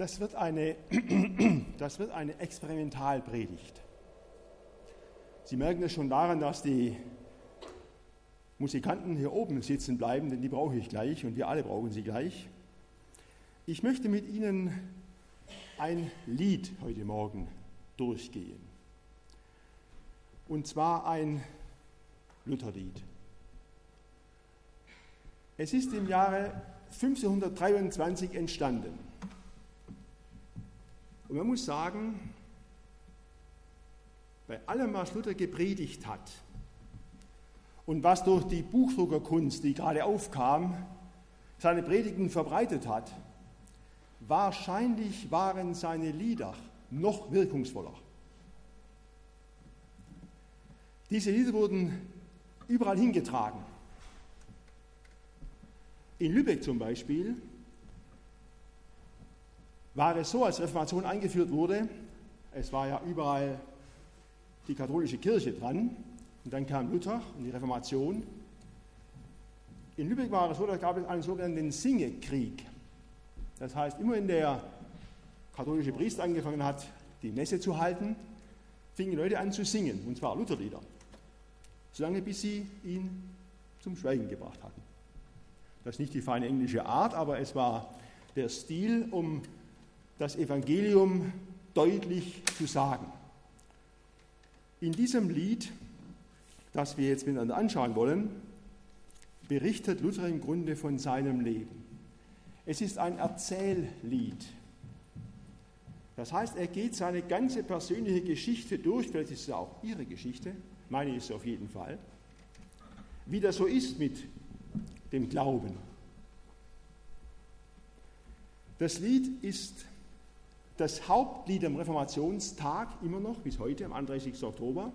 das wird eine, das wird eine Experimentalpredigt. Sie merken es schon daran, dass die Musikanten hier oben sitzen bleiben, denn die brauche ich gleich und wir alle brauchen sie gleich. Ich möchte mit Ihnen ein Lied heute Morgen durchgehen. Und zwar ein Lutherlied. Es ist im Jahre 1523 entstanden. Und man muss sagen, bei allem, was Luther gepredigt hat und was durch die Buchdruckerkunst, die gerade aufkam, seine Predigten verbreitet hat, wahrscheinlich waren seine Lieder noch wirkungsvoller. Diese Lieder wurden überall hingetragen. In Lübeck zum Beispiel war es so, als Reformation eingeführt wurde, es war ja überall die katholische Kirche dran, und dann kam Luther und die Reformation. In Lübeck war es so, da gab es einen sogenannten Singekrieg. Das heißt, immer wenn der katholische Priester angefangen hat, die Messe zu halten, fingen Leute an zu singen, und zwar Lutherlieder, solange bis sie ihn zum Schweigen gebracht hatten. Das ist nicht die feine englische Art, aber es war der Stil, um das Evangelium deutlich zu sagen. In diesem Lied, das wir jetzt miteinander anschauen wollen, berichtet Luther im Grunde von seinem Leben. Es ist ein Erzähllied. Das heißt, er geht seine ganze persönliche Geschichte durch, vielleicht ist es auch Ihre Geschichte, meine ist es auf jeden Fall, wie das so ist mit dem Glauben. Das Lied ist das Hauptlied am Reformationstag immer noch, bis heute, am 31. Oktober.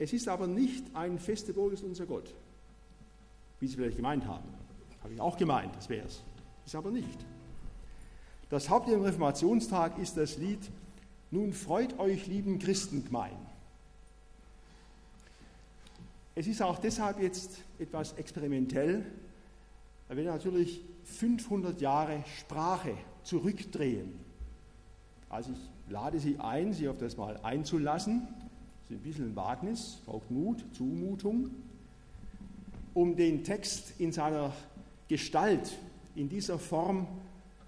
Es ist aber nicht ein feste Burg ist unser Gott, wie Sie vielleicht gemeint haben. Habe ich auch gemeint, das wäre es. Ist aber nicht. Das Hauptlied am Reformationstag ist das Lied Nun freut euch, lieben Christengemein. Es ist auch deshalb jetzt etwas experimentell, weil wir natürlich 500 Jahre Sprache zurückdrehen. Also ich lade Sie ein, sich auf das mal einzulassen. Das ist ein bisschen ein Wagnis, braucht Mut, Zumutung, um den Text in seiner Gestalt, in dieser Form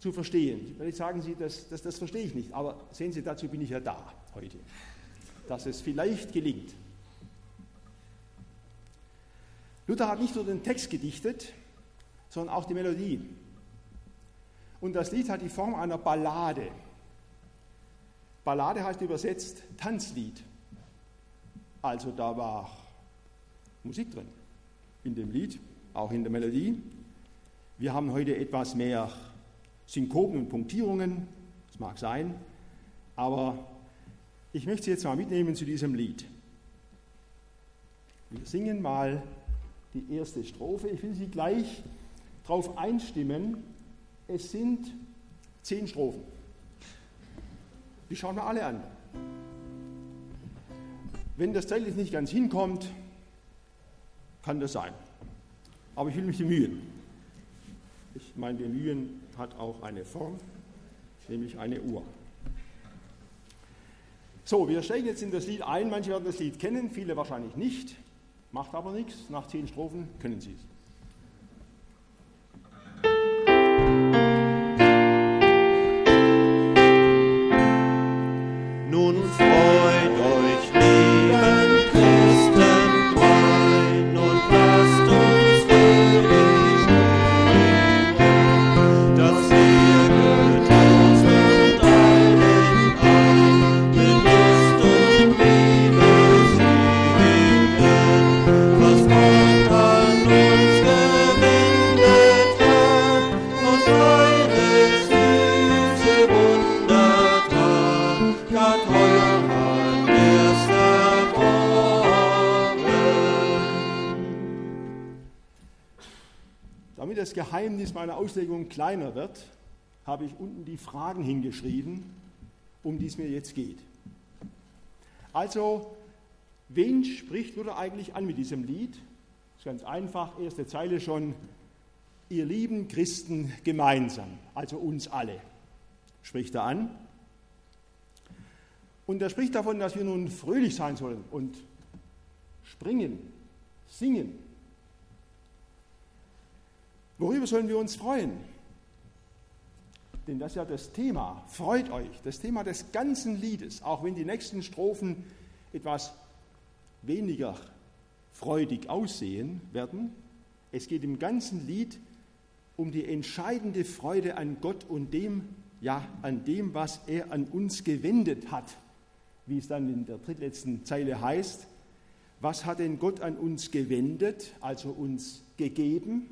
zu verstehen. Vielleicht sagen Sie, das, das, das verstehe ich nicht, aber sehen Sie, dazu bin ich ja da heute, dass es vielleicht gelingt. Luther hat nicht nur den Text gedichtet, sondern auch die Melodie. Und das Lied hat die Form einer Ballade. Ballade heißt übersetzt Tanzlied. Also da war Musik drin in dem Lied, auch in der Melodie. Wir haben heute etwas mehr Synkopen und Punktierungen, das mag sein, aber ich möchte Sie jetzt mal mitnehmen zu diesem Lied. Wir singen mal die erste Strophe. Ich will Sie gleich darauf einstimmen, es sind zehn Strophen. Die schauen wir alle an. Wenn das zeitlich nicht ganz hinkommt, kann das sein. Aber ich will mich bemühen. Ich meine, bemühen hat auch eine Form, nämlich eine Uhr. So, wir steigen jetzt in das Lied ein. Manche werden das Lied kennen, viele wahrscheinlich nicht. Macht aber nichts. Nach zehn Strophen können Sie es. Auslegung kleiner wird, habe ich unten die Fragen hingeschrieben, um die es mir jetzt geht. Also, wen spricht Luther eigentlich an mit diesem Lied? Das ist ganz einfach, erste Zeile schon. ihr lieben Christen gemeinsam, also uns alle, spricht er an. Und er spricht davon, dass wir nun fröhlich sein sollen und springen, singen. Worüber sollen wir uns freuen? Denn das ist ja das Thema. Freut euch, das Thema des ganzen Liedes, auch wenn die nächsten Strophen etwas weniger freudig aussehen werden. Es geht im ganzen Lied um die entscheidende Freude an Gott und dem, ja, an dem, was er an uns gewendet hat wie es dann in der drittletzten Zeile heißt. Was hat denn Gott an uns gewendet, also uns gegeben,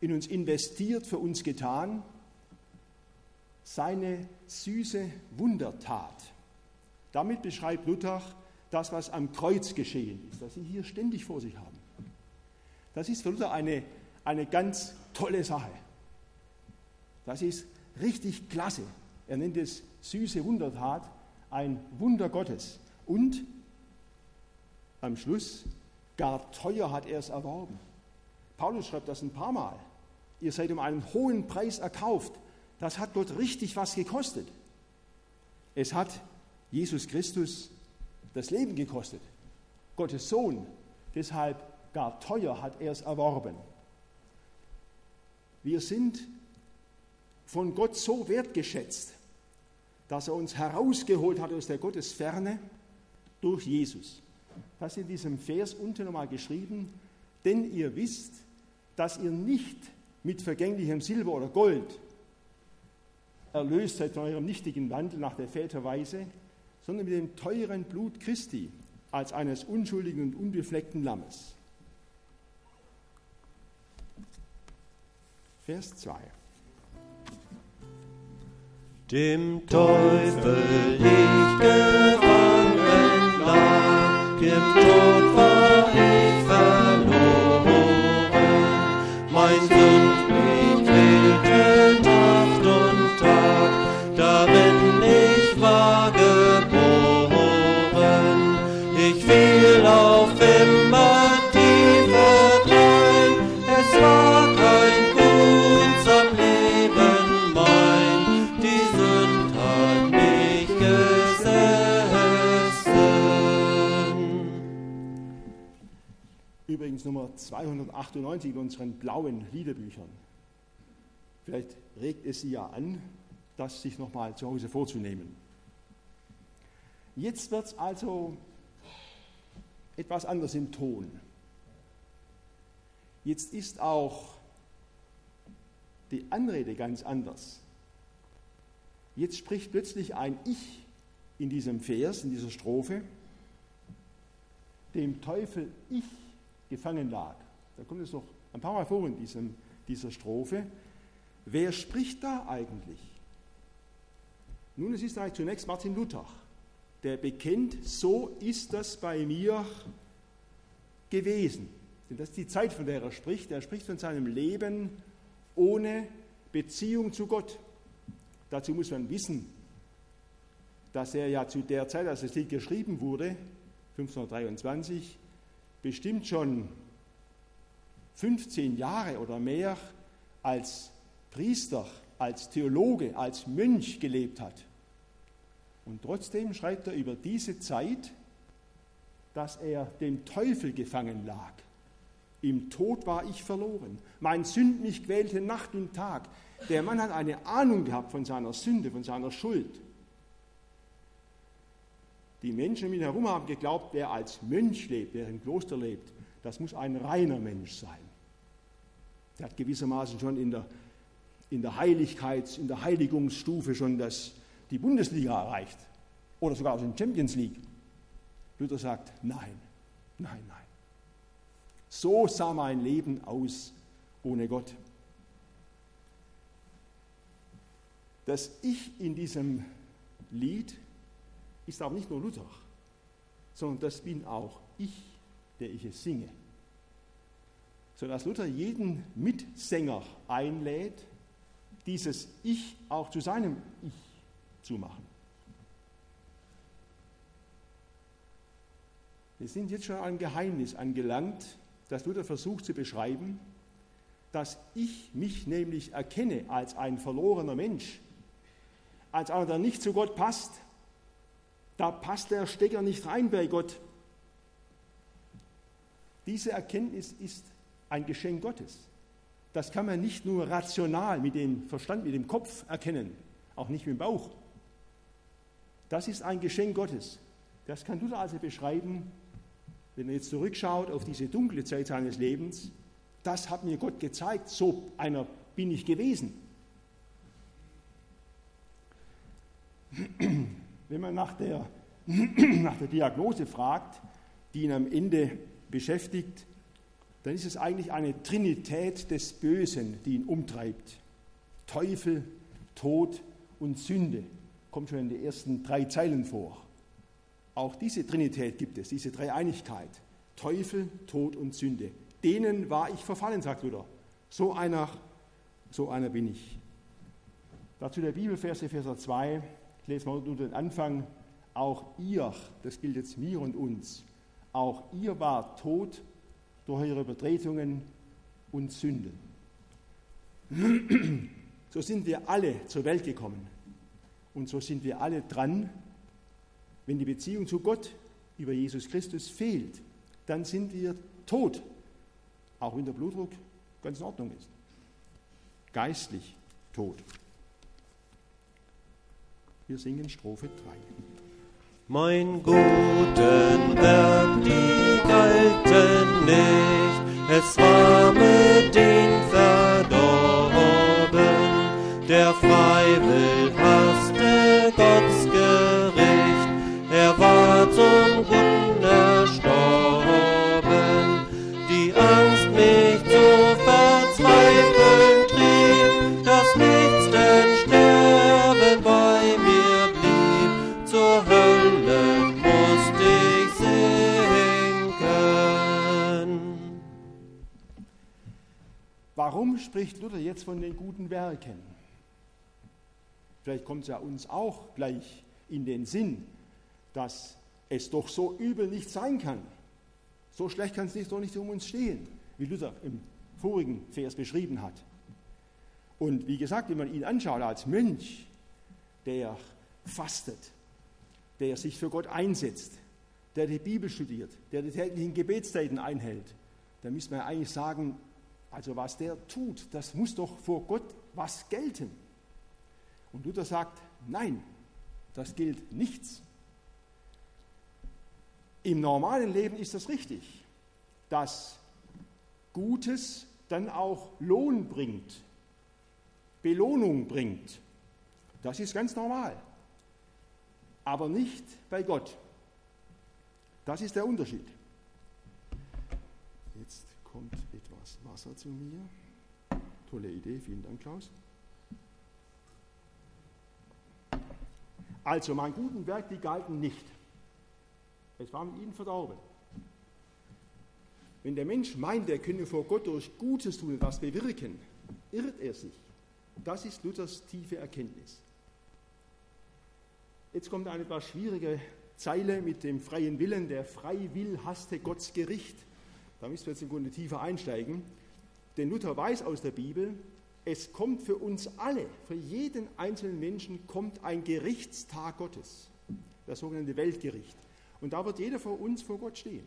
in uns investiert, für uns getan? Seine süße Wundertat. Damit beschreibt Luther das, was am Kreuz geschehen ist, das Sie hier ständig vor sich haben. Das ist für Luther eine, eine ganz tolle Sache. Das ist richtig klasse. Er nennt es süße Wundertat, ein Wunder Gottes. Und am Schluss, gar teuer hat er es erworben. Paulus schreibt das ein paar Mal. Ihr seid um einen hohen Preis erkauft. Das hat Gott richtig was gekostet. Es hat Jesus Christus das Leben gekostet. Gottes Sohn. Deshalb gar teuer hat er es erworben. Wir sind von Gott so wertgeschätzt, dass er uns herausgeholt hat aus der Gottesferne durch Jesus. Das ist in diesem Vers unten nochmal geschrieben, denn ihr wisst, dass ihr nicht mit vergänglichem Silber oder Gold erlöst seid von eurem nichtigen Wandel nach der Väterweise, sondern mit dem teuren Blut Christi als eines unschuldigen und unbefleckten Lammes. Vers 2 dem Teufel ich gefangen lag, im Tod übrigens Nummer 298 in unseren blauen Liederbüchern. Vielleicht regt es Sie ja an, das sich nochmal zu Hause vorzunehmen. Jetzt wird es also etwas anders im Ton. Jetzt ist auch die Anrede ganz anders. Jetzt spricht plötzlich ein Ich in diesem Vers, in dieser Strophe, dem Teufel ich gefangen lag. Da kommt es noch ein paar Mal vor in diesem, dieser Strophe. Wer spricht da eigentlich? Nun, es ist eigentlich zunächst Martin Luther, der bekennt, so ist das bei mir gewesen. Denn das ist die Zeit, von der er spricht. Er spricht von seinem Leben ohne Beziehung zu Gott. Dazu muss man wissen, dass er ja zu der Zeit, als das Lied geschrieben wurde, 1523, bestimmt schon 15 Jahre oder mehr als Priester, als Theologe, als Mönch gelebt hat. Und trotzdem schreibt er über diese Zeit, dass er dem Teufel gefangen lag. Im Tod war ich verloren. Mein Sünd mich quälte Nacht und Tag. Der Mann hat eine Ahnung gehabt von seiner Sünde, von seiner Schuld. Die Menschen um ihn herum haben geglaubt, wer als Mönch lebt, wer im Kloster lebt, das muss ein reiner Mensch sein. Der hat gewissermaßen schon in der, in der Heiligkeits-, in der Heiligungsstufe schon das, die Bundesliga erreicht oder sogar aus der Champions League. Luther sagt, nein, nein, nein. So sah mein Leben aus ohne Gott. Das Ich in diesem Lied ist aber nicht nur Luther, sondern das bin auch ich, der ich es singe. Sodass Luther jeden Mitsänger einlädt, dieses Ich auch zu seinem Ich zu machen. Wir sind jetzt schon an ein Geheimnis angelangt, das Luther versucht zu beschreiben. dass ich mich nämlich erkenne als ein verlorener Mensch, als einer, der nicht zu Gott passt. Da passt der Stecker nicht rein bei Gott. Diese Erkenntnis ist ein Geschenk Gottes. Das kann man nicht nur rational mit dem Verstand, mit dem Kopf erkennen, auch nicht mit dem Bauch. Das ist ein Geschenk Gottes. Das kann Luther also beschreiben, wenn er jetzt zurückschaut auf diese dunkle Zeit seines Lebens. Das hat mir Gott gezeigt, so einer bin ich gewesen. Wenn man nach der, nach der Diagnose fragt, die ihn am Ende beschäftigt, dann ist es eigentlich eine Trinität des Bösen, die ihn umtreibt. Teufel, Tod und Sünde kommt schon in den ersten drei Zeilen vor. Auch diese Trinität gibt es, diese Dreieinigkeit. Teufel, Tod und Sünde. Denen war ich verfallen, sagt Luther. So einer, so einer bin ich. Dazu der Bibelverse, Vers 2, ich lese mal unter den Anfang. Auch ihr, das gilt jetzt mir und uns, auch ihr wart tot durch eure Übertretungen und Sünden. So sind wir alle zur Welt gekommen. Und so sind wir alle dran, wenn die Beziehung zu Gott über Jesus Christus fehlt, dann sind wir tot, auch wenn der Blutdruck ganz in Ordnung ist. Geistlich tot. Wir singen Strophe 3. Mein guten Werk, die galten nicht, es war mit den verdorben, der freiwillig spricht Luther jetzt von den guten Werken? Vielleicht kommt es ja uns auch gleich in den Sinn, dass es doch so übel nicht sein kann. So schlecht kann es nicht, doch nicht um uns stehen, wie Luther im vorigen Vers beschrieben hat. Und wie gesagt, wenn man ihn anschaut als Mönch, der fastet, der sich für Gott einsetzt, der die Bibel studiert, der die täglichen Gebetszeiten einhält, dann müsste man eigentlich sagen, also was der tut, das muss doch vor Gott was gelten. Und Luther sagt, nein, das gilt nichts. Im normalen Leben ist das richtig, dass Gutes dann auch Lohn bringt, Belohnung bringt. Das ist ganz normal. Aber nicht bei Gott. Das ist der Unterschied. Jetzt kommt Wasser zu mir. Tolle Idee, vielen Dank, Klaus. Also, mein guten Werk, die galten nicht. Es war mit ihnen verdorben. Wenn der Mensch meint, er könne vor Gott durch Gutes tun etwas bewirken, irrt er sich. Das ist Luthers tiefe Erkenntnis. Jetzt kommt eine etwas schwierige Zeile mit dem freien Willen. Der frei will, hasste Gottes Gericht. Da müssen wir jetzt im Grunde tiefer einsteigen. Denn Luther weiß aus der Bibel, es kommt für uns alle, für jeden einzelnen Menschen kommt ein Gerichtstag Gottes, das sogenannte Weltgericht. Und da wird jeder von uns vor Gott stehen.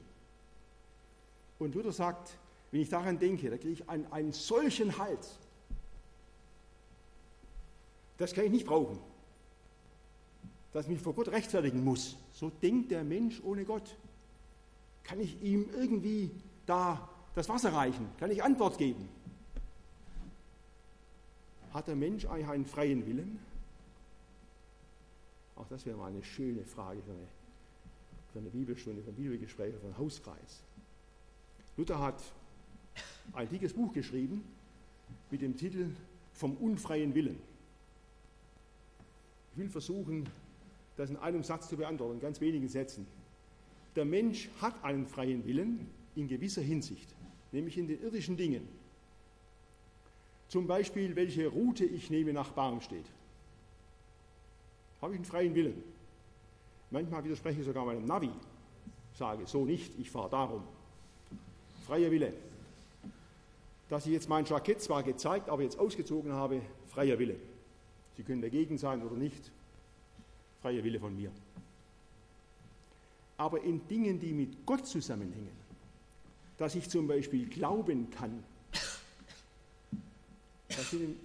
Und Luther sagt, wenn ich daran denke, da kriege ich einen, einen solchen Hals. Das kann ich nicht brauchen. Dass ich mich vor Gott rechtfertigen muss. So denkt der Mensch ohne Gott. Kann ich ihm irgendwie da das Wasser reichen? Kann ich Antwort geben? Hat der Mensch eigentlich einen freien Willen? Auch das wäre mal eine schöne Frage für eine, für eine Bibelstunde, für ein Bibelgespräch, für einen Hauskreis. Luther hat ein dickes Buch geschrieben mit dem Titel Vom unfreien Willen. Ich will versuchen, das in einem Satz zu beantworten, in ganz wenigen Sätzen. Der Mensch hat einen freien Willen in gewisser Hinsicht, nämlich in den irdischen Dingen. Zum Beispiel, welche Route ich nehme nach Barmstedt. Habe ich einen freien Willen. Manchmal widerspreche ich sogar meinem Navi, sage so nicht, ich fahre darum. Freier Wille. dass ich jetzt mein Jackett zwar gezeigt, aber jetzt ausgezogen habe, freier Wille. Sie können dagegen sein oder nicht, freier Wille von mir. Aber in Dingen, die mit Gott zusammenhängen, dass ich zum Beispiel glauben kann,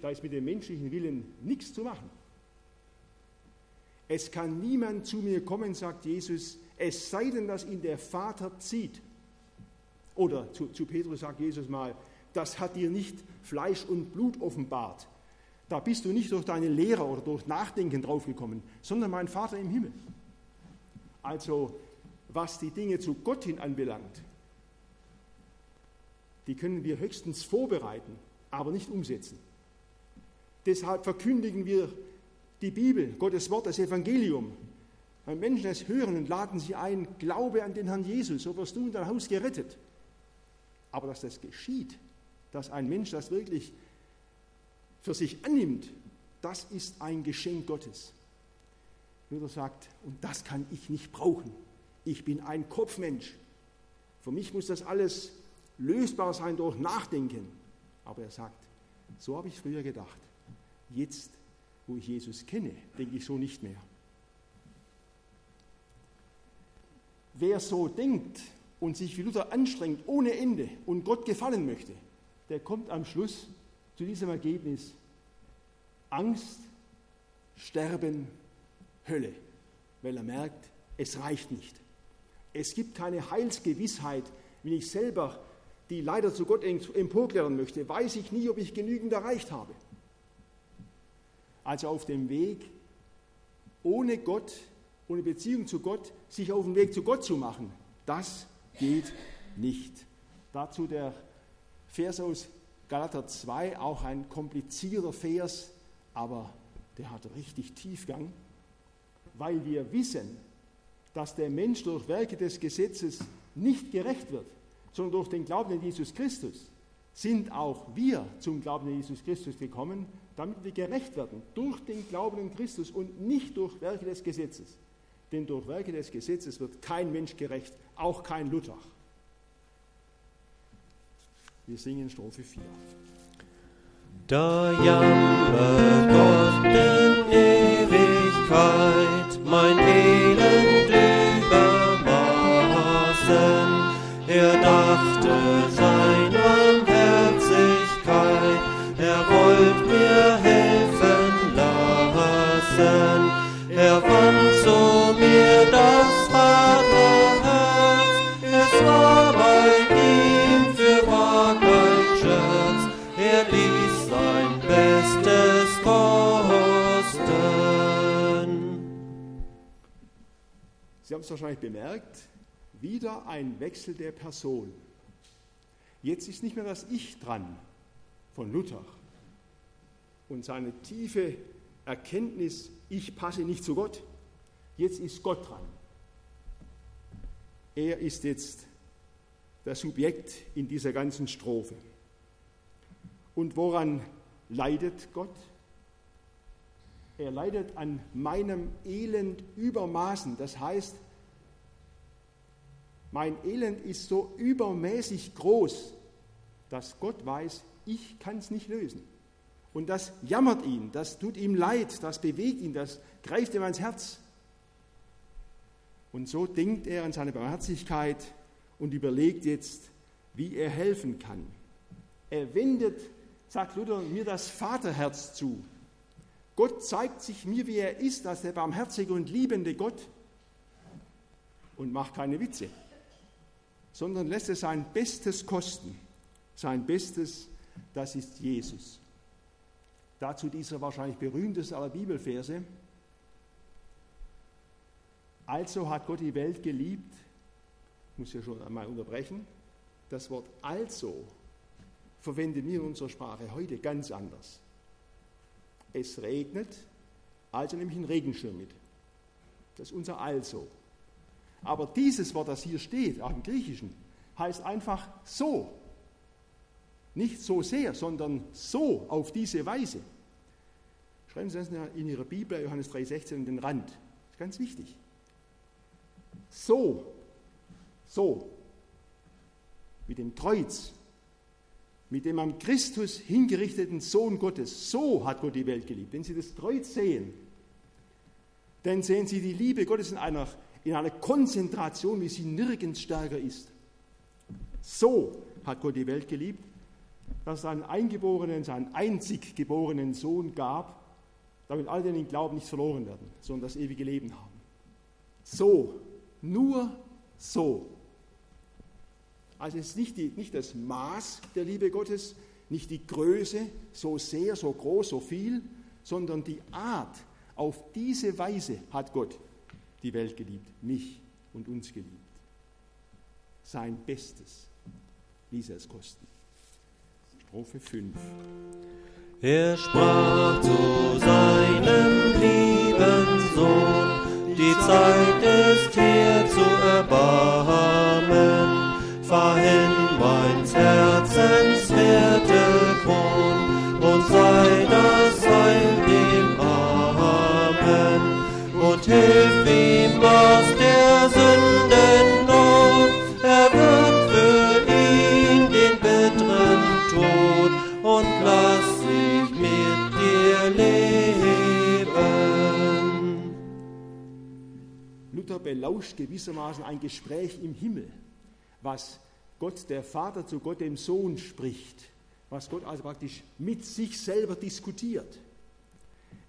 da ist mit dem menschlichen Willen nichts zu machen. Es kann niemand zu mir kommen, sagt Jesus, es sei denn, dass ihn der Vater zieht. Oder zu, zu Petrus sagt Jesus mal, das hat dir nicht Fleisch und Blut offenbart. Da bist du nicht durch deine Lehre oder durch Nachdenken draufgekommen, sondern mein Vater im Himmel. Also, was die Dinge zu Gott hin anbelangt, die können wir höchstens vorbereiten, aber nicht umsetzen. Deshalb verkündigen wir die Bibel, Gottes Wort, das Evangelium. Wenn Menschen es hören und laden sie ein, glaube an den Herrn Jesus, so wirst du in dein Haus gerettet. Aber dass das geschieht, dass ein Mensch das wirklich für sich annimmt, das ist ein Geschenk Gottes. Luther sagt, und das kann ich nicht brauchen. Ich bin ein Kopfmensch. Für mich muss das alles lösbar sein durch Nachdenken. Aber er sagt, so habe ich früher gedacht. Jetzt, wo ich Jesus kenne, denke ich so nicht mehr. Wer so denkt und sich wie Luther anstrengt ohne Ende und Gott gefallen möchte, der kommt am Schluss zu diesem Ergebnis Angst, Sterben, Hölle, weil er merkt, es reicht nicht. Es gibt keine Heilsgewissheit, wenn ich selber die leider zu Gott emporklären möchte, weiß ich nie, ob ich genügend erreicht habe. Also auf dem Weg, ohne Gott, ohne Beziehung zu Gott, sich auf den Weg zu Gott zu machen, das geht nicht. Dazu der Vers aus Galater 2, auch ein komplizierter Vers, aber der hat richtig Tiefgang, weil wir wissen, dass der Mensch durch Werke des Gesetzes nicht gerecht wird sondern durch den Glauben an Jesus Christus sind auch wir zum Glauben an Jesus Christus gekommen, damit wir gerecht werden, durch den Glauben an Christus und nicht durch Werke des Gesetzes. Denn durch Werke des Gesetzes wird kein Mensch gerecht, auch kein Luther. Wir singen Strophe 4. Da jammert Gott in dachte seiner Herzlichkeit, er wollte mir helfen lassen. Er fand zu mir das Vaterherz, es war bei ihm für wahr kein Scherz. Er ließ sein Bestes kosten. Sie haben es wahrscheinlich bemerkt, wieder ein Wechsel der Person. Jetzt ist nicht mehr das Ich dran von Luther und seine tiefe Erkenntnis, ich passe nicht zu Gott. Jetzt ist Gott dran. Er ist jetzt das Subjekt in dieser ganzen Strophe. Und woran leidet Gott? Er leidet an meinem Elend übermaßen. Das heißt, mein Elend ist so übermäßig groß, dass Gott weiß, ich kann es nicht lösen. Und das jammert ihn, das tut ihm leid, das bewegt ihn, das greift ihm ans Herz. Und so denkt er an seine Barmherzigkeit und überlegt jetzt, wie er helfen kann. Er wendet, sagt Luther, mir das Vaterherz zu. Gott zeigt sich mir, wie er ist, als der barmherzige und liebende Gott und macht keine Witze sondern lässt es sein Bestes kosten. Sein Bestes, das ist Jesus. Dazu dieser wahrscheinlich berühmteste aller Bibelverse. Also hat Gott die Welt geliebt, muss ja schon einmal unterbrechen. Das Wort also verwenden wir in unserer Sprache heute ganz anders. Es regnet, also nehme ich einen Regenschirm mit. Das ist unser also. Aber dieses Wort, das hier steht, auch im Griechischen, heißt einfach so. Nicht so sehr, sondern so, auf diese Weise. Schreiben Sie das in Ihrer Bibel, Johannes 3,16, in den Rand. Das ist ganz wichtig. So, so, mit dem Kreuz, mit dem am Christus hingerichteten Sohn Gottes. So hat Gott die Welt geliebt. Wenn Sie das Kreuz sehen, dann sehen Sie die Liebe Gottes in einer, in einer Konzentration, wie sie nirgends stärker ist. So hat Gott die Welt geliebt, dass es einen eingeborenen, seinen einzig geborenen Sohn gab, damit alle, die ihn glauben, nicht verloren werden, sondern das ewige Leben haben. So, nur so. Also es ist nicht, die, nicht das Maß der Liebe Gottes, nicht die Größe, so sehr, so groß, so viel, sondern die Art. Auf diese Weise hat Gott die Welt geliebt, mich und uns geliebt. Sein Bestes ließ er es kosten. Strophe 5. Er sprach zu seinem lieben Sohn, die Zeit ist hier zu erbarmen, fahr hin meins Herzens Wertekron hilf ihm aus der Sünden Not, er wird für ihn den bitteren Tod und lass sich mit dir leben. Luther belauscht gewissermaßen ein Gespräch im Himmel, was Gott der Vater zu Gott dem Sohn spricht, was Gott also praktisch mit sich selber diskutiert.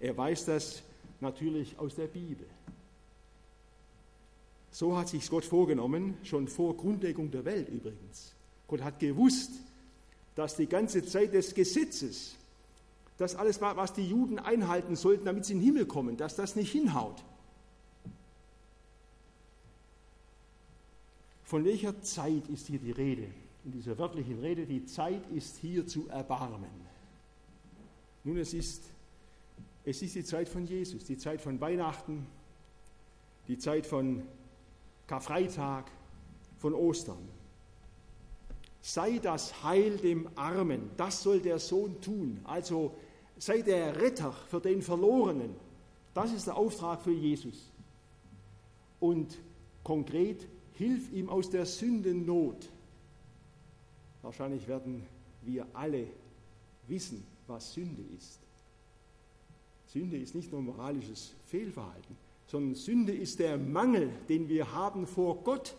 Er weiß das natürlich aus der Bibel. So hat sich Gott vorgenommen, schon vor Grundlegung der Welt übrigens. Gott hat gewusst, dass die ganze Zeit des Gesetzes, dass alles, was die Juden einhalten sollten, damit sie in den Himmel kommen, dass das nicht hinhaut. Von welcher Zeit ist hier die Rede? In dieser wörtlichen Rede, die Zeit ist hier zu erbarmen. Nun, es ist, es ist die Zeit von Jesus, die Zeit von Weihnachten, die Zeit von Karfreitag, von Ostern. Sei das Heil dem Armen, das soll der Sohn tun. Also sei der Retter für den Verlorenen. Das ist der Auftrag für Jesus. Und konkret, hilf ihm aus der Sündennot. Wahrscheinlich werden wir alle wissen, was Sünde ist. Sünde ist nicht nur moralisches Fehlverhalten, sondern Sünde ist der Mangel, den wir haben vor Gott.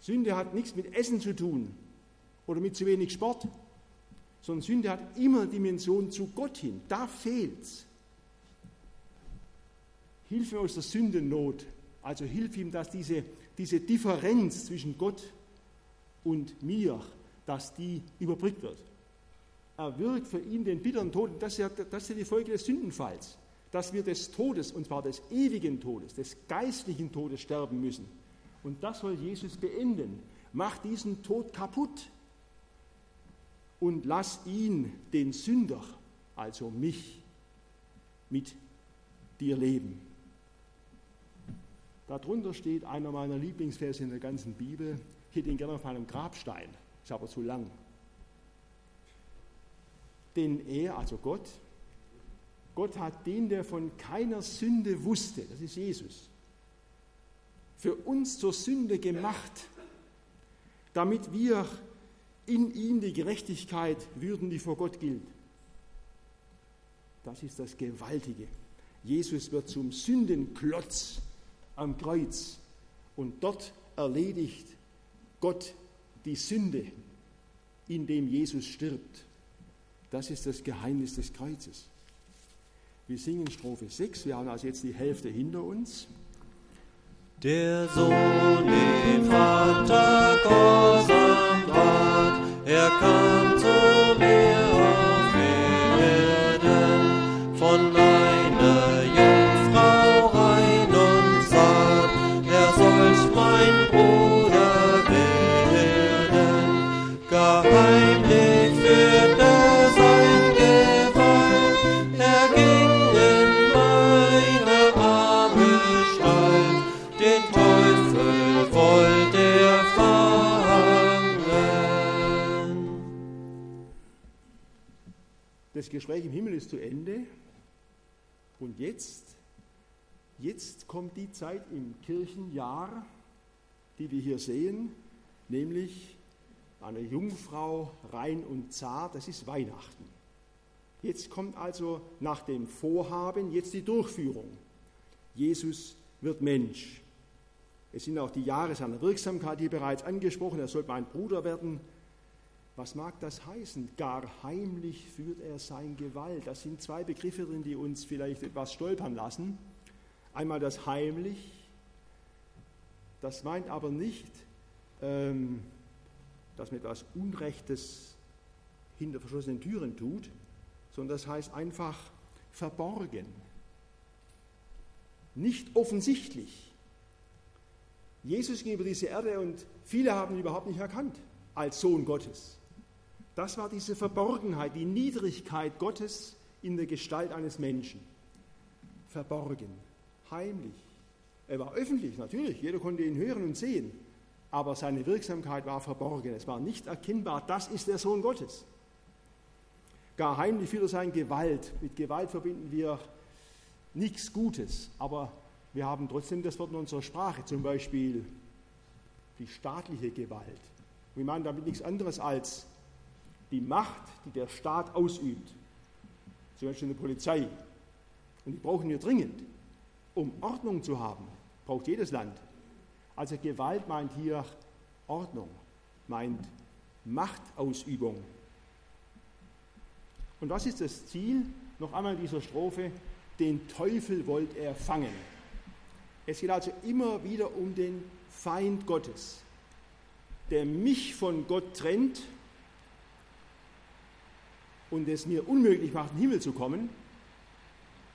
Sünde hat nichts mit Essen zu tun oder mit zu wenig Sport, sondern Sünde hat immer Dimension zu Gott hin. Da fehlt's. Hilf mir aus der Sündennot. Also hilf ihm, dass diese, diese Differenz zwischen Gott und mir, dass die überbrückt wird. Er wirkt für ihn den bitteren Tod. Das ist, ja, das ist ja die Folge des Sündenfalls, dass wir des Todes, und zwar des ewigen Todes, des geistlichen Todes sterben müssen. Und das soll Jesus beenden. Mach diesen Tod kaputt und lass ihn, den Sünder, also mich, mit dir leben. Darunter steht einer meiner Lieblingsverse in der ganzen Bibel. Ich hätte ihn gerne auf meinem Grabstein, ist aber zu lang. Denn er, also Gott, Gott hat den, der von keiner Sünde wusste, das ist Jesus, für uns zur Sünde gemacht, damit wir in ihm die Gerechtigkeit würden, die vor Gott gilt. Das ist das Gewaltige. Jesus wird zum Sündenklotz am Kreuz und dort erledigt Gott die Sünde, indem Jesus stirbt. Das ist das Geheimnis des Kreuzes. Wir singen Strophe 6, wir haben also jetzt die Hälfte hinter uns. Der Sohn den Vater gehorsam ward, er kam zu Gespräch im Himmel ist zu Ende. Und jetzt, jetzt kommt die Zeit im Kirchenjahr, die wir hier sehen, nämlich eine Jungfrau rein und zart, das ist Weihnachten. Jetzt kommt also nach dem Vorhaben jetzt die Durchführung. Jesus wird Mensch. Es sind auch die Jahre seiner Wirksamkeit hier bereits angesprochen. Er soll mein Bruder werden. Was mag das heißen? Gar heimlich führt er sein Gewalt. Das sind zwei Begriffe drin, die uns vielleicht etwas stolpern lassen. Einmal das heimlich. Das meint aber nicht, ähm, dass man etwas Unrechtes hinter verschlossenen Türen tut, sondern das heißt einfach verborgen, nicht offensichtlich. Jesus ging über diese Erde und viele haben ihn überhaupt nicht erkannt als Sohn Gottes. Das war diese Verborgenheit, die Niedrigkeit Gottes in der Gestalt eines Menschen. Verborgen, heimlich. Er war öffentlich, natürlich, jeder konnte ihn hören und sehen, aber seine Wirksamkeit war verborgen. Es war nicht erkennbar, das ist der Sohn Gottes. Gar heimlich führt er sein Gewalt. Mit Gewalt verbinden wir nichts Gutes, aber wir haben trotzdem das Wort in unserer Sprache, zum Beispiel die staatliche Gewalt. Wir meinen damit nichts anderes als die Macht, die der Staat ausübt, zum Beispiel eine Polizei. Und die brauchen wir dringend, um Ordnung zu haben, braucht jedes Land. Also Gewalt meint hier Ordnung, meint Machtausübung. Und was ist das Ziel? Noch einmal in dieser Strophe, den Teufel wollt er fangen. Es geht also immer wieder um den Feind Gottes, der mich von Gott trennt und es mir unmöglich macht, in den Himmel zu kommen.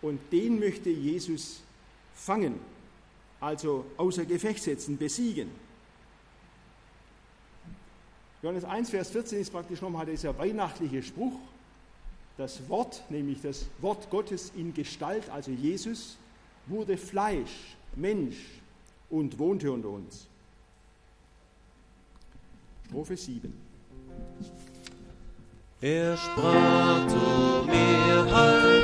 Und den möchte Jesus fangen, also außer Gefecht setzen, besiegen. Johannes 1, Vers 14 ist praktisch nochmal dieser weihnachtliche Spruch. Das Wort, nämlich das Wort Gottes in Gestalt, also Jesus, wurde Fleisch, Mensch und wohnte unter uns. Strophe 7. Er sprach zu mir, halt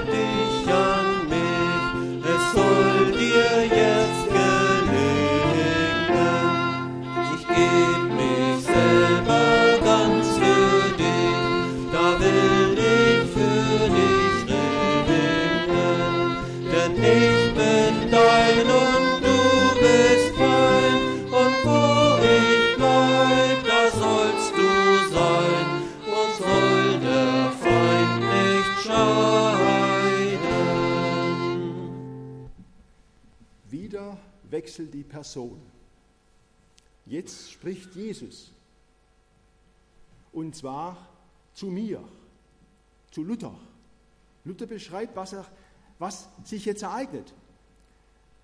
wechselt die Person. Jetzt spricht Jesus. Und zwar zu mir, zu Luther. Luther beschreibt, was, er, was sich jetzt ereignet.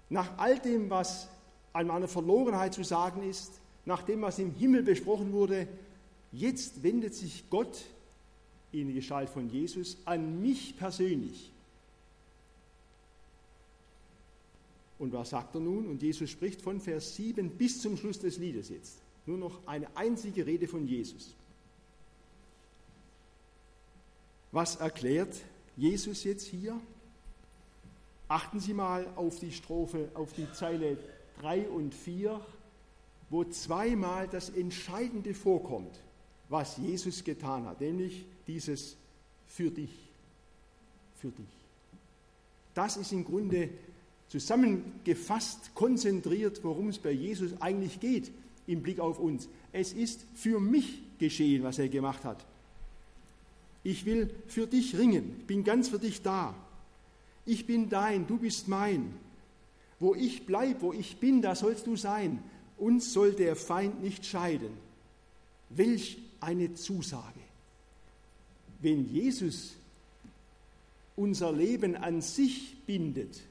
Nach all dem, was an meiner Verlorenheit zu sagen ist, nach dem, was im Himmel besprochen wurde, jetzt wendet sich Gott in Gestalt von Jesus an mich persönlich. Und was sagt er nun? Und Jesus spricht von Vers 7 bis zum Schluss des Liedes jetzt. Nur noch eine einzige Rede von Jesus. Was erklärt Jesus jetzt hier? Achten Sie mal auf die Strophe, auf die Zeile 3 und 4, wo zweimal das Entscheidende vorkommt, was Jesus getan hat, nämlich dieses für dich, für dich. Das ist im Grunde zusammengefasst, konzentriert, worum es bei Jesus eigentlich geht im Blick auf uns. Es ist für mich geschehen, was er gemacht hat. Ich will für dich ringen, bin ganz für dich da. Ich bin dein, du bist mein. Wo ich bleib, wo ich bin, da sollst du sein. Uns soll der Feind nicht scheiden. Welch eine Zusage. Wenn Jesus unser Leben an sich bindet,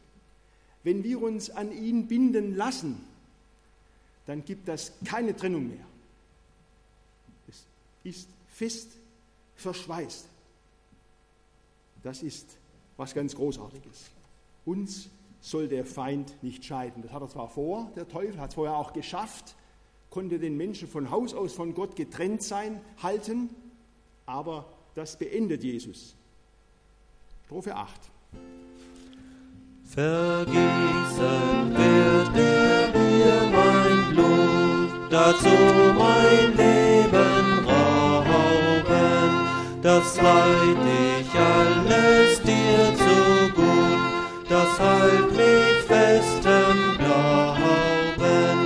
wenn wir uns an ihn binden lassen, dann gibt das keine Trennung mehr. Es ist fest verschweißt. Das ist was ganz Großartiges. Uns soll der Feind nicht scheiden. Das hat er zwar vor, der Teufel hat es vorher auch geschafft, konnte den Menschen von Haus aus von Gott getrennt sein, halten, aber das beendet Jesus. Strophe 8. Vergießen wird er mir mein Blut, dazu mein Leben rein. das leid ich alles dir zu gut, das halt mich fest im Glauben,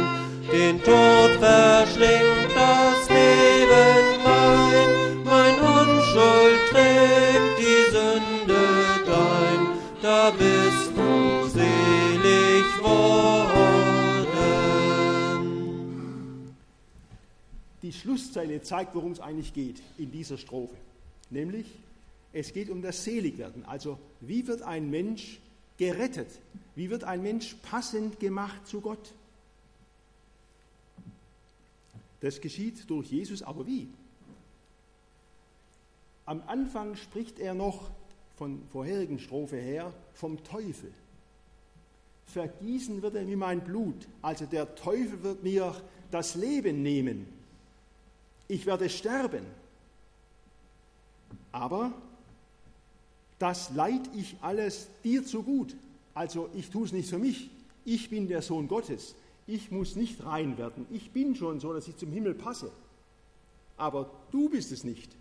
den Tod verschlingt das Leben mein, mein Unschuld trägt die Sünde dein, da bist Die Schlusszeile zeigt, worum es eigentlich geht in dieser Strophe. Nämlich, es geht um das Seligwerden. Also, wie wird ein Mensch gerettet? Wie wird ein Mensch passend gemacht zu Gott? Das geschieht durch Jesus, aber wie? Am Anfang spricht er noch von vorherigen Strophe her vom Teufel. Vergießen wird er wie mein Blut, also der Teufel wird mir das Leben nehmen. Ich werde sterben. Aber das leid ich alles dir zu gut. Also ich tue es nicht für mich. Ich bin der Sohn Gottes. Ich muss nicht rein werden. Ich bin schon so, dass ich zum Himmel passe. Aber du bist es nicht.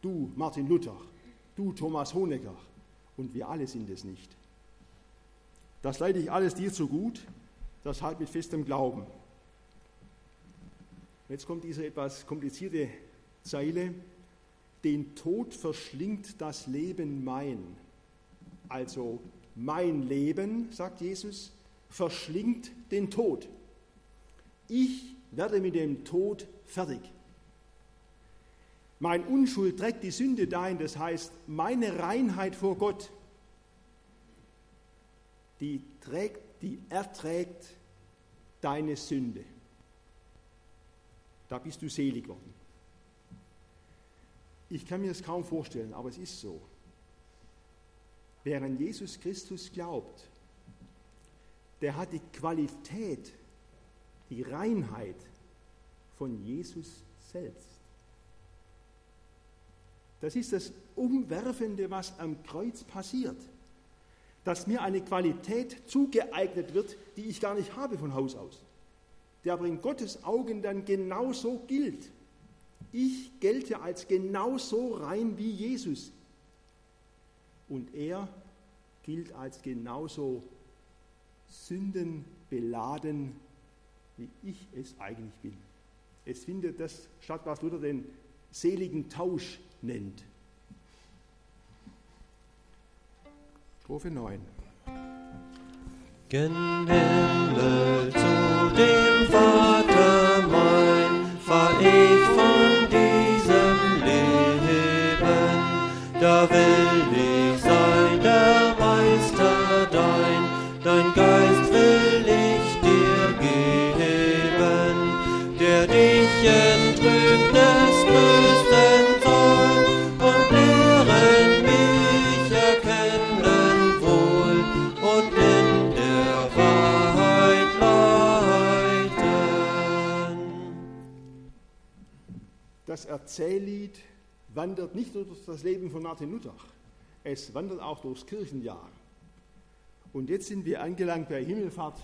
Du, Martin Luther. Du, Thomas Honecker. Und wir alle sind es nicht. Das leide ich alles dir zu gut. Das halt mit festem Glauben. Jetzt kommt diese etwas komplizierte Zeile den Tod verschlingt das Leben mein. Also mein Leben, sagt Jesus, verschlingt den Tod. Ich werde mit dem Tod fertig. Mein Unschuld trägt die Sünde dein, das heißt, meine Reinheit vor Gott, die trägt, die erträgt deine Sünde. Da bist du selig worden. Ich kann mir das kaum vorstellen, aber es ist so. Wer an Jesus Christus glaubt, der hat die Qualität, die Reinheit von Jesus selbst. Das ist das Umwerfende, was am Kreuz passiert. Dass mir eine Qualität zugeeignet wird, die ich gar nicht habe von Haus aus. Der aber in Gottes Augen dann genauso gilt. Ich gelte als genauso rein wie Jesus. Und er gilt als genauso sündenbeladen, wie ich es eigentlich bin. Es findet das statt, was Luther den seligen Tausch nennt. Strophe 9. Gen zu wandert nicht nur durch das Leben von Martin Luther, es wandert auch durchs Kirchenjahr. Und jetzt sind wir angelangt bei Himmelfahrt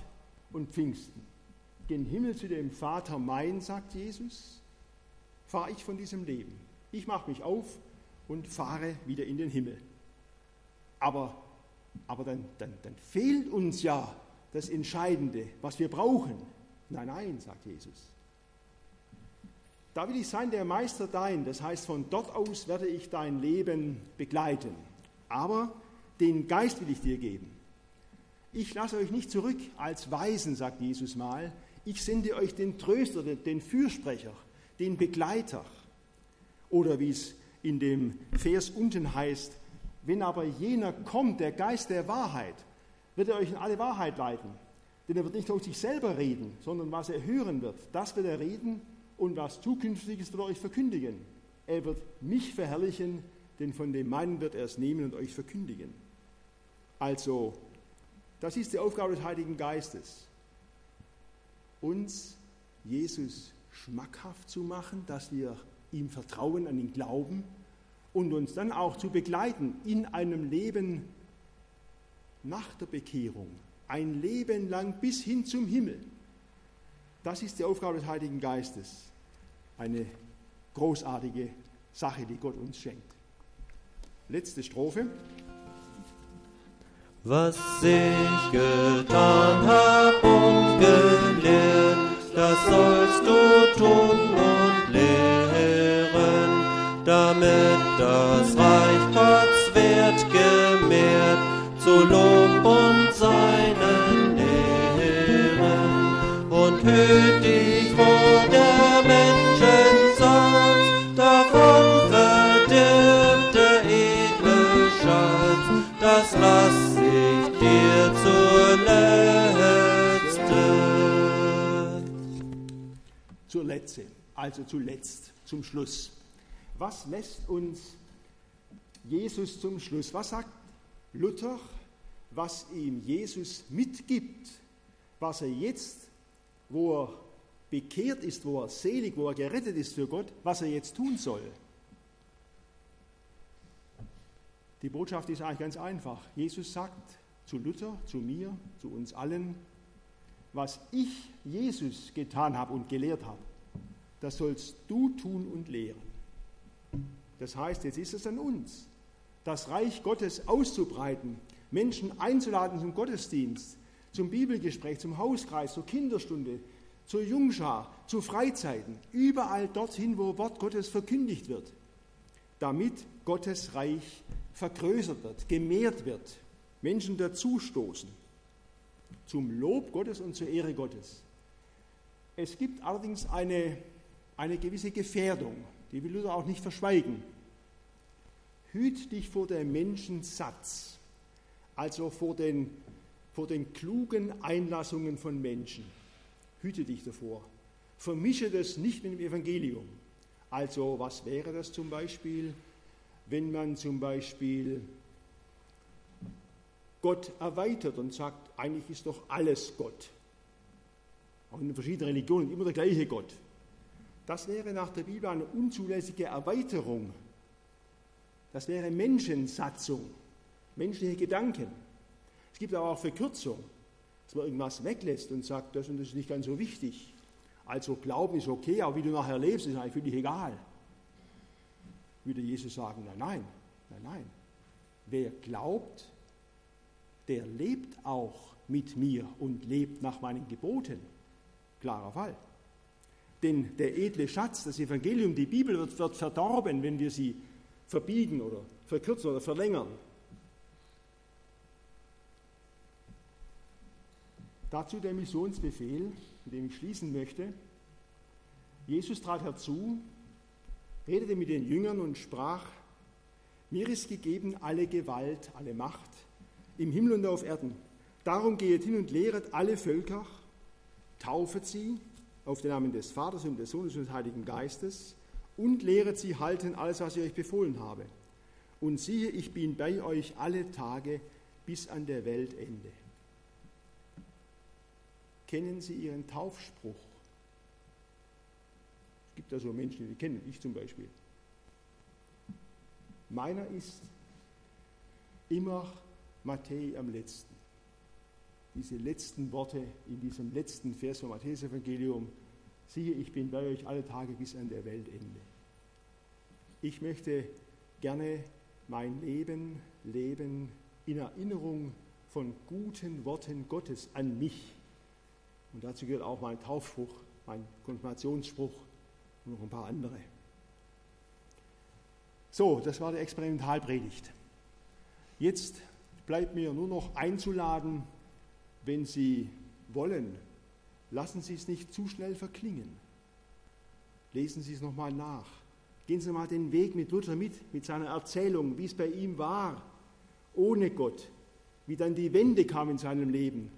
und Pfingsten. Gen Himmel zu dem Vater mein, sagt Jesus, fahre ich von diesem Leben. Ich mache mich auf und fahre wieder in den Himmel. Aber, aber dann, dann, dann fehlt uns ja das Entscheidende, was wir brauchen. Nein, nein, sagt Jesus. Da will ich sein der Meister dein, das heißt, von dort aus werde ich dein Leben begleiten. Aber den Geist will ich dir geben. Ich lasse euch nicht zurück als Weisen, sagt Jesus mal. Ich sende euch den Tröster, den Fürsprecher, den Begleiter. Oder wie es in dem Vers unten heißt, wenn aber jener kommt, der Geist der Wahrheit, wird er euch in alle Wahrheit leiten. Denn er wird nicht aus sich selber reden, sondern was er hören wird, das wird er reden und was Zukünftiges wird er euch verkündigen. Er wird mich verherrlichen, denn von dem meinen wird er es nehmen und euch verkündigen. Also, das ist die Aufgabe des Heiligen Geistes, uns Jesus schmackhaft zu machen, dass wir ihm vertrauen, an ihn glauben und uns dann auch zu begleiten in einem Leben nach der Bekehrung, ein Leben lang bis hin zum Himmel. Das ist die Aufgabe des Heiligen Geistes. Eine großartige Sache, die Gott uns schenkt. Letzte Strophe. Was ich getan hab und gelehrt, das sollst du tun und lehren, damit das Reich Letzte, also zuletzt, zum Schluss. Was lässt uns Jesus zum Schluss? Was sagt Luther, was ihm Jesus mitgibt, was er jetzt, wo er bekehrt ist, wo er selig, wo er gerettet ist für Gott, was er jetzt tun soll? Die Botschaft ist eigentlich ganz einfach. Jesus sagt zu Luther, zu mir, zu uns allen, was ich, Jesus, getan habe und gelehrt habe, das sollst du tun und lehren. Das heißt, jetzt ist es an uns, das Reich Gottes auszubreiten, Menschen einzuladen zum Gottesdienst, zum Bibelgespräch, zum Hauskreis, zur Kinderstunde, zur Jungschar, zu Freizeiten, überall dorthin, wo Wort Gottes verkündigt wird, damit Gottes Reich vergrößert wird, gemehrt wird, Menschen dazustoßen, zum Lob Gottes und zur Ehre Gottes. Es gibt allerdings eine, eine gewisse Gefährdung, die will Luther auch nicht verschweigen. Hüt dich vor der Menschensatz, also vor den, vor den klugen Einlassungen von Menschen. Hüte dich davor. Vermische das nicht mit dem Evangelium. Also was wäre das zum Beispiel, wenn man zum Beispiel Gott erweitert und sagt, eigentlich ist doch alles Gott. Auch in den verschiedenen Religionen immer der gleiche Gott. Das wäre nach der Bibel eine unzulässige Erweiterung. Das wäre Menschensatzung, menschliche Gedanken. Es gibt aber auch Verkürzung, dass man irgendwas weglässt und sagt, das und das ist nicht ganz so wichtig. Also Glauben ist okay, aber wie du nachher lebst, ist eigentlich völlig egal. Würde Jesus sagen, nein, nein, nein, nein. Wer glaubt, der lebt auch mit mir und lebt nach meinen Geboten. Klarer Fall. Denn der edle Schatz, das Evangelium, die Bibel wird, wird verdorben, wenn wir sie verbiegen oder verkürzen oder verlängern. Dazu der Missionsbefehl, mit dem ich schließen möchte. Jesus trat herzu, redete mit den Jüngern und sprach, mir ist gegeben alle Gewalt, alle Macht im Himmel und auf Erden. Darum geht hin und lehret alle Völker, taufet sie auf den Namen des Vaters und des Sohnes und des Heiligen Geistes und lehret sie halten alles, was ich euch befohlen habe. Und siehe, ich bin bei euch alle Tage bis an der Weltende. Kennen Sie Ihren Taufspruch? Es gibt da so Menschen, die kennen, ich zum Beispiel. Meiner ist immer Matthäi am letzten. Diese letzten Worte in diesem letzten Vers vom Matthäus-Evangelium. Siehe, ich bin bei euch alle Tage bis an der Weltende. Ich möchte gerne mein Leben leben in Erinnerung von guten Worten Gottes an mich. Und dazu gehört auch mein Taufspruch, mein Konfirmationsspruch und noch ein paar andere. So, das war die Experimentalpredigt. Jetzt bleibt mir nur noch einzuladen, wenn Sie wollen, lassen Sie es nicht zu schnell verklingen. Lesen Sie es nochmal nach. Gehen Sie mal den Weg mit Luther mit, mit seiner Erzählung, wie es bei ihm war, ohne Gott, wie dann die Wende kam in seinem Leben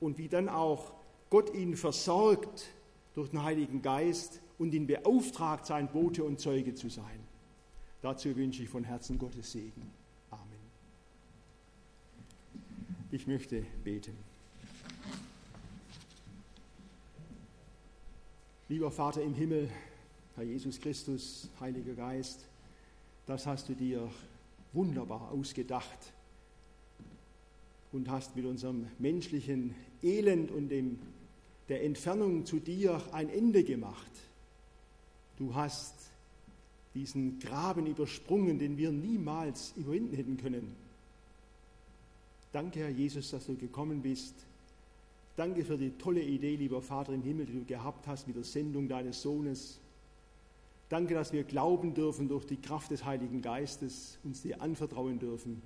und wie dann auch Gott ihn versorgt durch den Heiligen Geist und ihn beauftragt, sein Bote und Zeuge zu sein. Dazu wünsche ich von Herzen Gottes Segen. Ich möchte beten. Lieber Vater im Himmel, Herr Jesus Christus, Heiliger Geist, das hast du dir wunderbar ausgedacht und hast mit unserem menschlichen Elend und dem, der Entfernung zu dir ein Ende gemacht. Du hast diesen Graben übersprungen, den wir niemals überwinden hätten können. Danke, Herr Jesus, dass du gekommen bist. Danke für die tolle Idee, lieber Vater im Himmel, die du gehabt hast mit der Sendung deines Sohnes. Danke, dass wir glauben dürfen durch die Kraft des Heiligen Geistes, uns dir anvertrauen dürfen.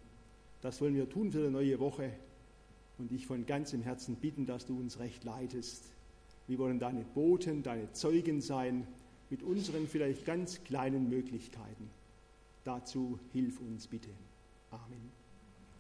Das wollen wir tun für die neue Woche und dich von ganzem Herzen bitten, dass du uns recht leitest. Wir wollen deine Boten, deine Zeugen sein mit unseren vielleicht ganz kleinen Möglichkeiten. Dazu hilf uns bitte.